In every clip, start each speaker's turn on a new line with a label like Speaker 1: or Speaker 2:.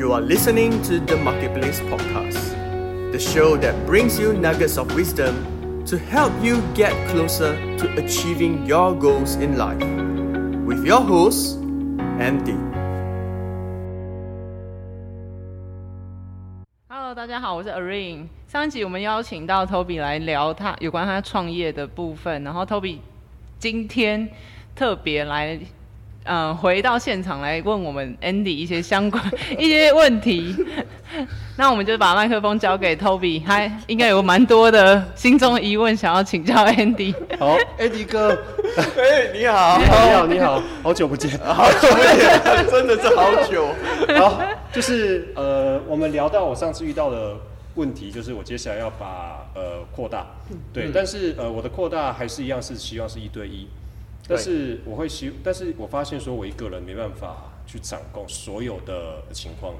Speaker 1: You are listening to the Marketplace Podcast, the show that brings you nuggets of wisdom to help you get closer to achieving your goals in life. With your host, Andy.
Speaker 2: Hello，大家好，我是 Arin。上一集我们邀请到 Toby 来聊他有关他创业的部分，然后 Toby 今天特别来， 嗯，回到现场来问我们 Andy 一些相关 一些问题。那我们就把麦克风交给 Toby，他应该有蛮多的心中疑问想要请教 Andy。
Speaker 3: 好，Andy 哥，
Speaker 1: 哎，你好，
Speaker 3: 你好，你好，好久不见，
Speaker 1: 好久不见，真的是好久。
Speaker 3: 好，就是呃，我们聊到我上次遇到的问题，就是我接下来要把呃扩大，对，但是呃我的扩大还是一样是希望是一对一，但是我会希，但是我发现说我一个人没办法去掌控所有的情况了，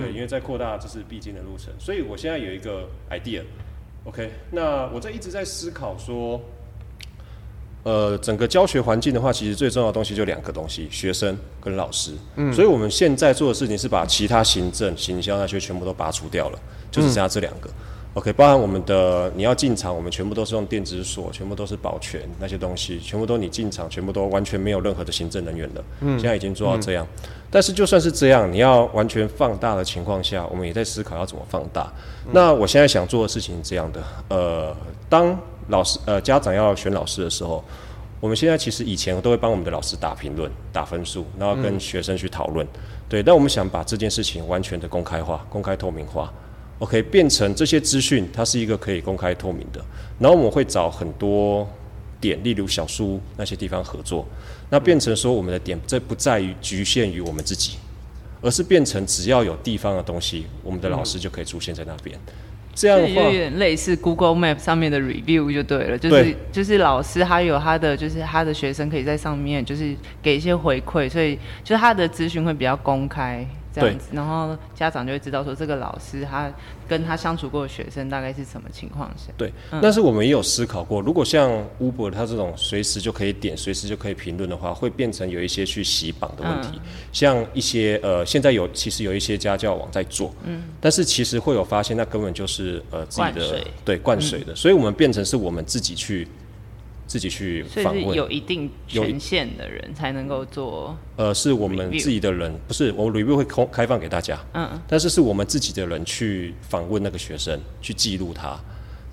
Speaker 3: 对，因为在扩大这是必经的路程，所以我现在有一个 idea，OK，那我在一直在思考说。呃，整个教学环境的话，其实最重要的东西就两个东西：学生跟老师。嗯，所以我们现在做的事情是把其他行政、行销那些全部都拔除掉了，就是剩下这两个。OK，包含我们的你要进场，我们全部都是用电子锁，全部都是保全那些东西，全部都你进场，全部都完全没有任何的行政人员了。嗯，现在已经做到这样。但是就算是这样，你要完全放大的情况下，我们也在思考要怎么放大。那我现在想做的事情是这样的：呃，当老师呃家长要选老师的时候，我们现在其实以前都会帮我们的老师打评论、打分数，然后跟学生去讨论。对，但我们想把这件事情完全的公开化、公开透明化。OK，变成这些资讯，它是一个可以公开透明的。然后我们会找很多点，例如小书那些地方合作，那变成说我们的点，这不在于局限于我们自己，而是变成只要有地方的东西，我们的老师就可以出现在那边。这样的话
Speaker 2: 有点类似 Google Map 上面的 review 就对了，就是就是老师他有他的，就是他的学生可以在上面就是给一些回馈，所以就是他的资讯会比较公开。这样子，然后家长就会知道说，这个老师他跟他相处过的学生大概是什么情况下。
Speaker 3: 对，但是我们也有思考过，如果像 Uber 他这种随时就可以点、随时就可以评论的话，会变成有一些去洗榜的问题。像一些呃，现在有其实有一些家教网在做，嗯，但是其实会有发现，那根本就是呃自己的对灌水的，所以我们变成是我们自己去。自己去访问，
Speaker 2: 有一定权限的人才能够做。
Speaker 3: 呃，是我们自己的人，不是我 review 会空开放给大家。嗯嗯。但是是我们自己的人去访问那个学生，去记录他。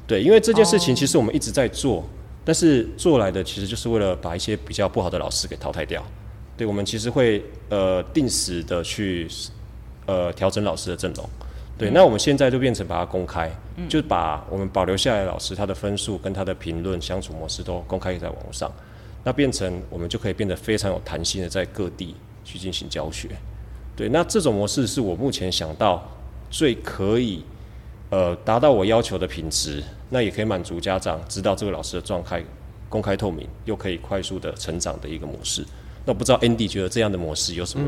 Speaker 3: 对，因为这件事情其实我们一直在做，但是做来的其实就是为了把一些比较不好的老师给淘汰掉。对，我们其实会呃定时的去呃调整老师的阵容。对，那我们现在就变成把它公开，就把我们保留下来的老师他的分数跟他的评论相处模式都公开在网络上，那变成我们就可以变得非常有弹性的在各地去进行教学。对，那这种模式是我目前想到最可以呃达到我要求的品质，那也可以满足家长知道这个老师的状态公开透明，又可以快速的成长的一个模式。那不知道 Andy 觉得这样的模式有什么？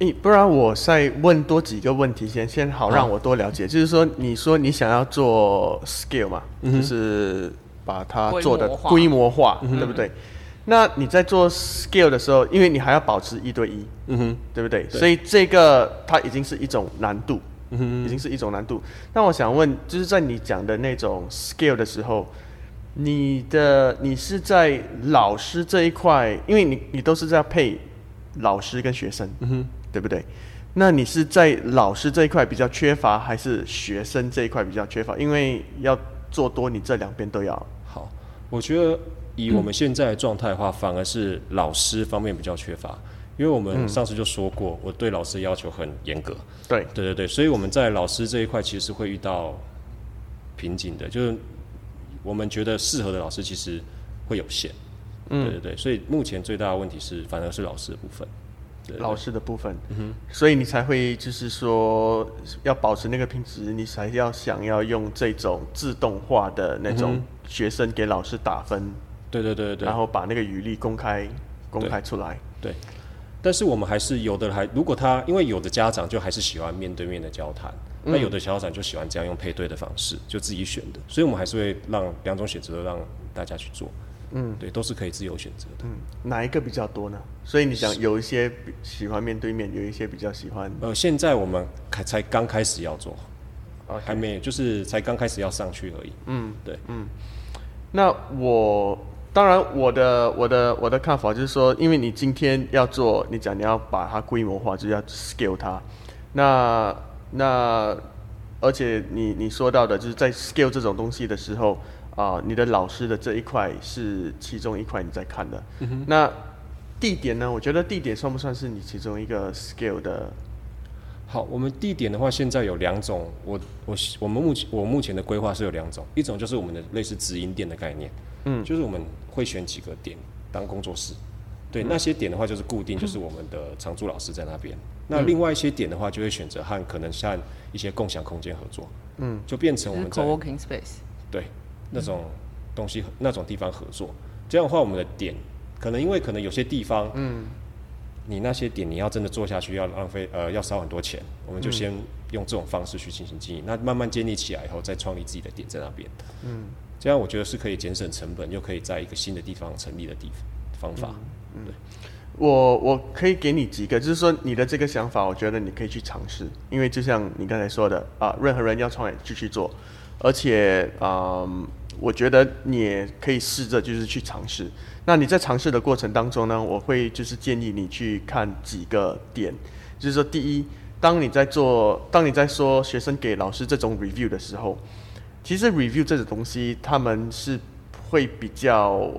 Speaker 1: 诶，不然我再问多几个问题先，先好让我多了解。就是说，你说你想要做 scale 嘛，就是把它做的规模化，对不对？那你在做 scale 的时候，因为你还要保持一对一，嗯哼，对不对？所以这个它已经是一种难度，嗯哼，已经是一种难度。那我想问，就是在你讲的那种 scale 的时候，你的你是在老师这一块，因为你你都是在配老师跟学生，嗯哼。对不对？那你是在老师这一块比较缺乏，还是学生这一块比较缺乏？因为要做多，你这两边都要。
Speaker 3: 好，我觉得以我们现在的状态的话，反而是老师方面比较缺乏，因为我们上次就说过，我对老师要求很严格。
Speaker 1: 对，
Speaker 3: 对对对，所以我们在老师这一块其实会遇到瓶颈的，就是我们觉得适合的老师其实会有限。嗯，对对对，所以目前最大的问题是，反而是老师的部分。
Speaker 1: 老师的部分，所以你才会就是说要保持那个品质，你才要想要用这种自动化的那种学生给老师打分，
Speaker 3: 对对对对，
Speaker 1: 然后把那个语力公开公开出来。
Speaker 3: 对，但是我们还是有的还，如果他因为有的家长就还是喜欢面对面的交谈，那有的家长就喜欢这样用配对的方式，就自己选的，所以我们还是会让两种选择让大家去做。嗯，对，都是可以自由选择的。嗯，
Speaker 1: 哪一个比较多呢？所以你想有一些喜欢面对面，有一些比较喜欢。
Speaker 3: 呃，现在我们开才刚开始要做，啊，还没有，就是才刚开始要上去而已。嗯，对，嗯。
Speaker 1: 那我当然我的我的我的看法就是说，因为你今天要做，你讲你要把它规模化，就是要 scale 它。那那而且你你说到的就是在 scale 这种东西的时候啊，你的老师的这一块是其中一块你在看的。那地点呢？我觉得地点算不算是你其中一个 skill 的？
Speaker 3: 好，我们地点的话，现在有两种。我我我们目前我目前的规划是有两种，一种就是我们的类似直营店的概念，嗯，就是我们会选几个点当工作室，对，那些点的话就是固定，就是我们的常驻老师在那边。那另外一些点的话，就会选择和可能像一些共享空间合作，嗯，就变成我们
Speaker 2: co-working space，
Speaker 3: 对，那种东西那种地方合作。这样的话，我们的点可能因为可能有些地方，嗯，你那些点你要真的做下去要浪费呃要烧很多钱，我们就先用这种方式去进行经营。那慢慢建立起来以后，再创立自己的点在那边，嗯，这样我觉得是可以节省成本，又可以在一个新的地方成立的地方法，嗯，对。
Speaker 1: 我我可以给你几个，就是说你的这个想法，我觉得你可以去尝试，因为就像你刚才说的啊，任何人要创业就去做，而且啊，我觉得你也可以试着就是去尝试。那你在尝试的过程当中呢，我会就是建议你去看几个点，就是说第一，当你在做，当你在说学生给老师这种 review 的时候，其实 review 这种东西他们是会比较。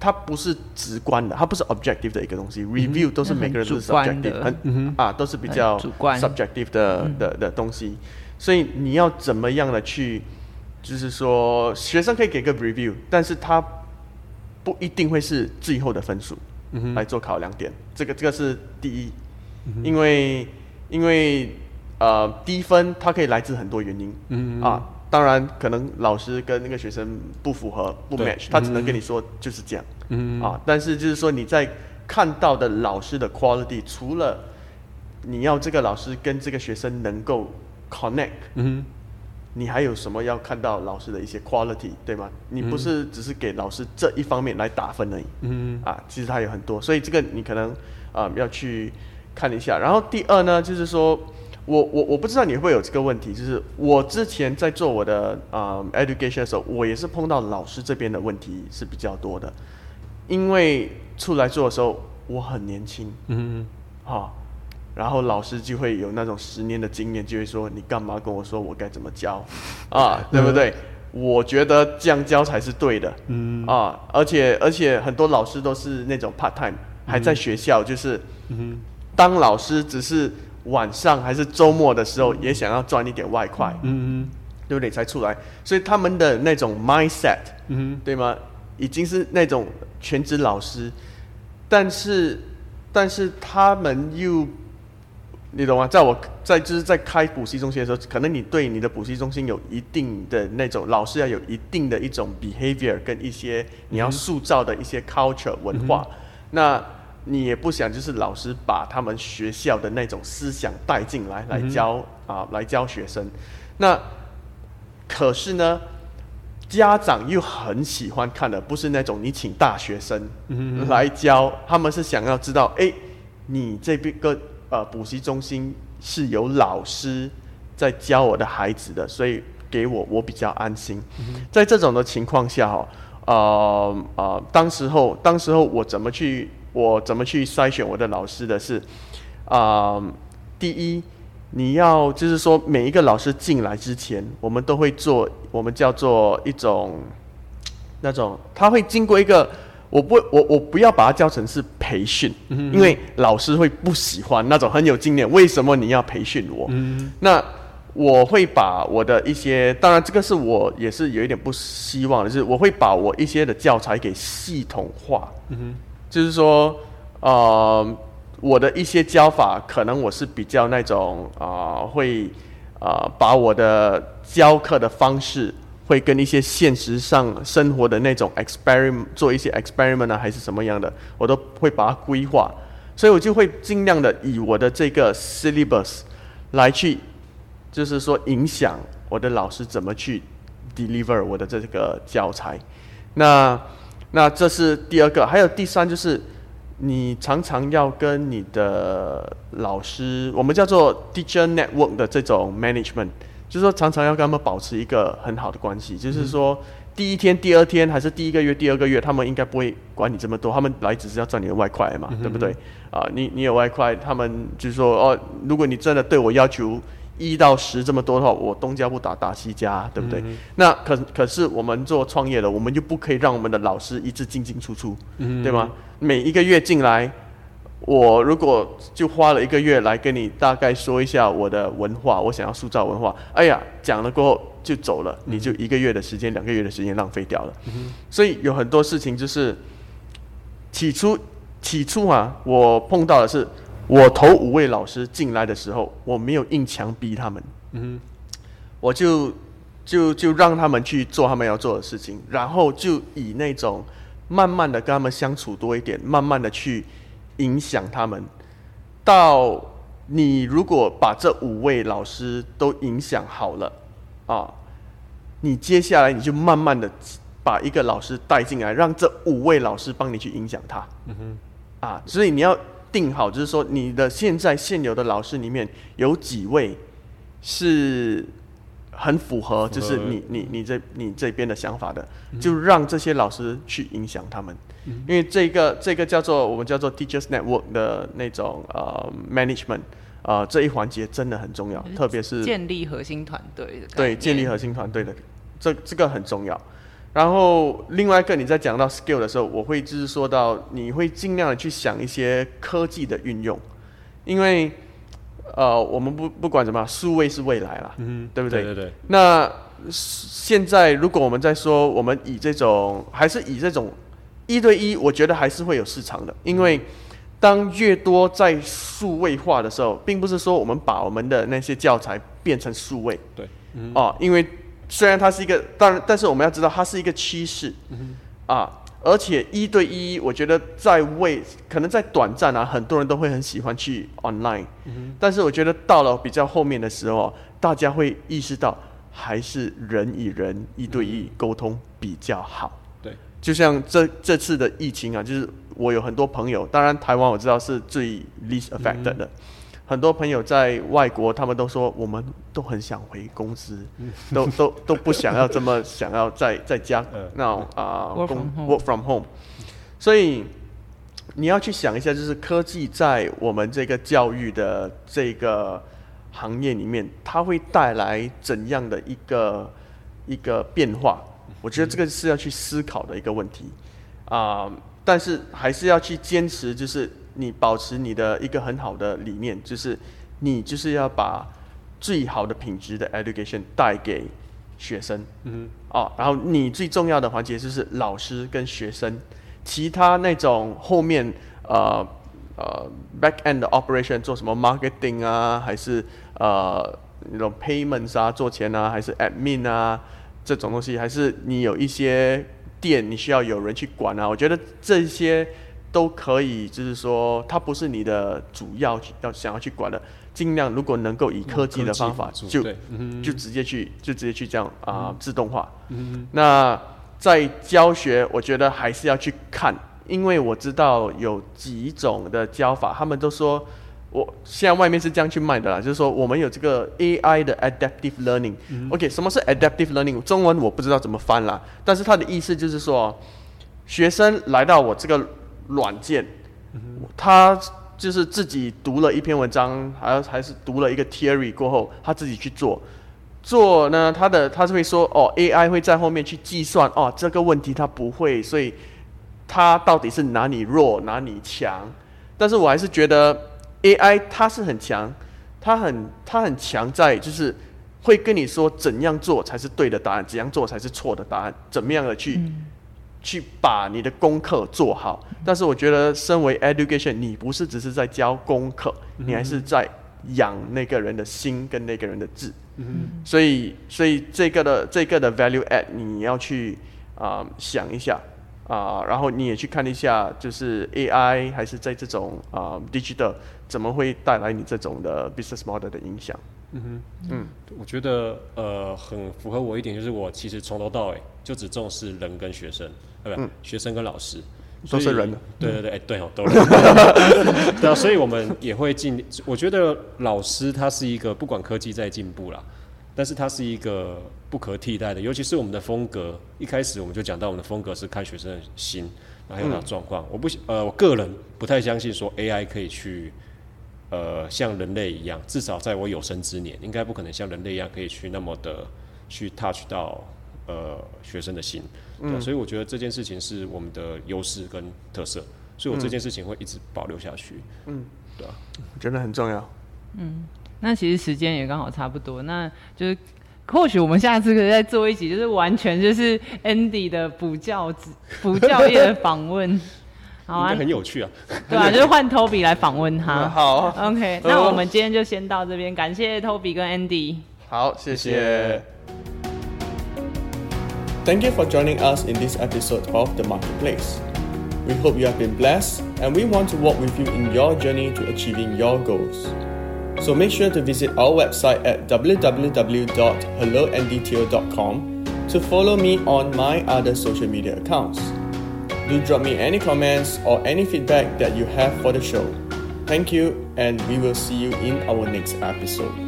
Speaker 1: 它不是直观的，它不是 objective 的一个东西。review 都是每个人都是 subjective，很啊，都是比较 subjective 的的的东西。所以你要怎么样的去，就是说学生可以给个 review，但是他不一定会是最后的分数来做考量点。这个这个是第一，因为因为呃低分它可以来自很多原因啊。当然，可能老师跟那个学生不符合，不 match，他只能跟你说就是这样，嗯啊，但是就是说你在看到的老师的 quality，除了你要这个老师跟这个学生能够 connect，嗯，你还有什么要看到老师的一些 quality，对吗？你不是只是给老师这一方面来打分而已，嗯，啊，其实他有很多，所以这个你可能啊要去看一下。然后第二呢，就是说。我我我不知道你会有这个问题，就是我之前在做我的啊 education 的时候，我也是碰到老师这边的问题是比较多的，因为出来做的时候我很年轻，嗯，好，然后老师就会有那种十年的经验，就会说你干嘛跟我说我该怎么教 啊，对不对？我觉得这样教才是对的，嗯，啊，而且而且很多老师都是那种 part time 还在学校，就是嗯当老师只是。晚上还是周末的时候，也想要赚一点外快，嗯嗯，对不对？才出来，所以他们的那种 mindset，嗯对吗？已经是那种全职老师，但是，但是他们又，你懂吗？在我在就是在开补习中心的时候，可能你对你的补习中心有一定的那种老师要有一定的一种 behavior，跟一些你要塑造的一些 culture 文化，那。你也不想就是老师把他们学校的那种思想带进来，来教啊，来教学生。那可是呢，家长又很喜欢看的，不是那种你请大学生来教，他们是想要知道，哎，你这边个呃补习中心是有老师在教我的孩子的，所以给我我比较安心。在这种的情况下，哈，呃呃，当时候当时候我怎么去？我怎么去筛选我的老师的是，啊，第一，你要就是说每一个老师进来之前，我们都会做我们叫做一种那种，他会经过一个，我不我我不要把它叫成是培训，因为老师会不喜欢那种很有经验，为什么你要培训我？那我会把我的一些，当然这个是我也是有一点不希望的，是我会把我一些的教材给系统化。就是说，呃，我的一些教法，可能我是比较那种啊，会啊，把我的教课的方式，会跟一些现实上生活的那种 experiment 做一些 experiment 啊，还是什么样的，我都会把它规划，所以我就会尽量的以我的这个 syllabus 来去，就是说影响我的老师怎么去 deliver 我的这个教材，那。那这是第二个，还有第三就是。你常常要跟你的老师，我们叫做 teacher network 的这种 management，就是说常常要跟他们保持一个很好的关系。就是说，第一天、第二天，还是第一个月、第二个月，他们应该不会管你这么多，他们来只是要赚你的外快嘛，对不对？啊，你你有外快，他们就是说，哦，如果你真的对我要求。一到十这么多的话，我东家不打打西家，对不对？那可可是我们做创业的，我们就不可以让我们的老师一直进进出出，对吗？每一个月进来，我如果就花了一个月来跟你大概说一下我的文化，我想要塑造文化，哎呀，讲了过后就走了，你就一个月的时间、两个月的时间浪费掉了。所以有很多事情就是起初起初啊，我碰到的是。我投五位老师进来的时候，我没有硬强逼他们，嗯哼，我就就就让他们去做他们要做的事情，然后就以那种慢慢的跟他们相处多一点，慢慢的去影响他们。到你如果把这五位老师都影响好了啊，你接下来你就慢慢的把一个老师带进来，让这五位老师帮你去影响他，嗯哼，啊，所以你要。定好，就是说，你的现在现有的老师里面有几位是很符合，就是你你你这你这边的想法的，就让这些老师去影响他们，因为这个这个叫做我们叫做 teachers network 的那种呃 management 啊这一环节真的很重要，特别是
Speaker 2: 建立核心团队的
Speaker 1: 对建立核心团队的这这个很重要。然后另外一个，你在讲到 skill 的时候，我会就是说到，你会尽量的去想一些科技的运用，因为呃，我们不不管怎么，数位是未来了，嗯，对不对？
Speaker 3: 对对对。
Speaker 1: 那现在如果我们在说，我们以这种还是以这种一对一，我觉得还是会有市场的，因为当越多在数位化的时候，并不是说我们把我们的那些教材变成数位，
Speaker 3: 对，
Speaker 1: 哦，因为。虽然它是一个，当然，但是我们要知道它是一个趋势，啊，而且一对一，我觉得在为可能在短暂啊，很多人都会很喜欢去 online，但是我觉得到了比较后面的时候，大家会意识到还是人与人一对一沟通比较好。
Speaker 3: 对，
Speaker 1: 就像这这次的疫情啊，就是我有很多朋友，当然台湾我知道是最 least affected 的。很多朋友在外国，他们都说我们都很想回公司，都都都不想要这么想要在在家那种啊
Speaker 2: 工
Speaker 1: work from home。所以你要去想一下，就是科技在我们这个教育的这个行业里面，它会带来怎样的一个一个变化？我觉得这个是要去思考的一个问题啊。但是还是要去坚持，就是。你保持你的一个很好的理念，就是你就是要把最好的品质的 education 带给学生，嗯，哦，然后你最重要的环节就是老师跟学生，其他那种后面呃呃 back end operation 做什么 marketing 啊，还是呃那种 payments 啊做钱啊，还是 admin 啊这种东西，还是你有一些店你需要有人去管啊，我觉得这些。都可以，就是说，它不是你的主要要想要去管的，尽量如果能够以科技的方法，就就直接去，就直接去这样啊，自动化。那在教学，我觉得还是要去看，因为我知道有几种的教法，他们都说，我现在外面是这样去卖的啦，就是说我们有这个 AI 的 adaptive learning。OK，什么是 adaptive learning？中文我不知道怎么翻啦，但是它的意思就是说，学生来到我这个。软件，他就是自己读了一篇文章，还还是读了一个 theory 过后，他自己去做。做呢，他的他是会说，哦，AI 会在后面去计算，哦，这个问题他不会，所以他到底是哪里弱，哪里强？但是我还是觉得 AI 它是很强，它很它很强在就是会跟你说怎样做才是对的答案，怎样做才是错的答案，怎么样的去。去把你的功课做好，但是我觉得，身为 education，你不是只是在教功课，你还是在养那个人的心跟那个人的智。嗯，所以，所以这个的这个的 value add，你要去啊想一下啊，然后你也去看一下，就是 AI 还是在这种啊 digital 怎么会带来你这种的 business model 的影响。
Speaker 3: 嗯哼，嗯，我觉得呃很符合我一点，就是我其实从头到尾就只重视人跟学生，对不对？学生跟老师
Speaker 1: 都是人的，
Speaker 3: 对对对，哎对哦，都是。对啊，所以我们也会尽。我觉得老师他是一个不管科技在进步啦，但是他是一个不可替代的，尤其是我们的风格。一开始我们就讲到我们的风格是看学生的心，还有他状况。我不呃，我个人不太相信说 AI 可以去。呃，像人类一样，至少在我有生之年，应该不可能像人类一样可以去那么的去 touch 到呃学生的心。嗯，所以我觉得这件事情是我们的优势跟特色，所以我这件事情会一直保留下去。嗯，对啊，
Speaker 1: 真的很重要。
Speaker 2: 嗯，那其实时间也刚好差不多，那就是或许我们下次可以再做一集，就是完全就是 Andy 的补教补教业的访问。
Speaker 3: 好啊，很有趣啊。
Speaker 2: 对啊，就是换 Toby 来访问他。
Speaker 1: 好
Speaker 2: ，OK，那我们今天就先到这边，感谢 Toby 跟 Andy。
Speaker 1: 好，谢谢。Thank you for joining us in this episode of The Marketplace. We hope you have been blessed, and we want to walk with you in your journey to achieving your goals. So make sure to visit our website at www.helloandtl.com to follow me on my other social media accounts. Do drop me any comments or any feedback that you have for the show. Thank you, and we will see you in our next episode.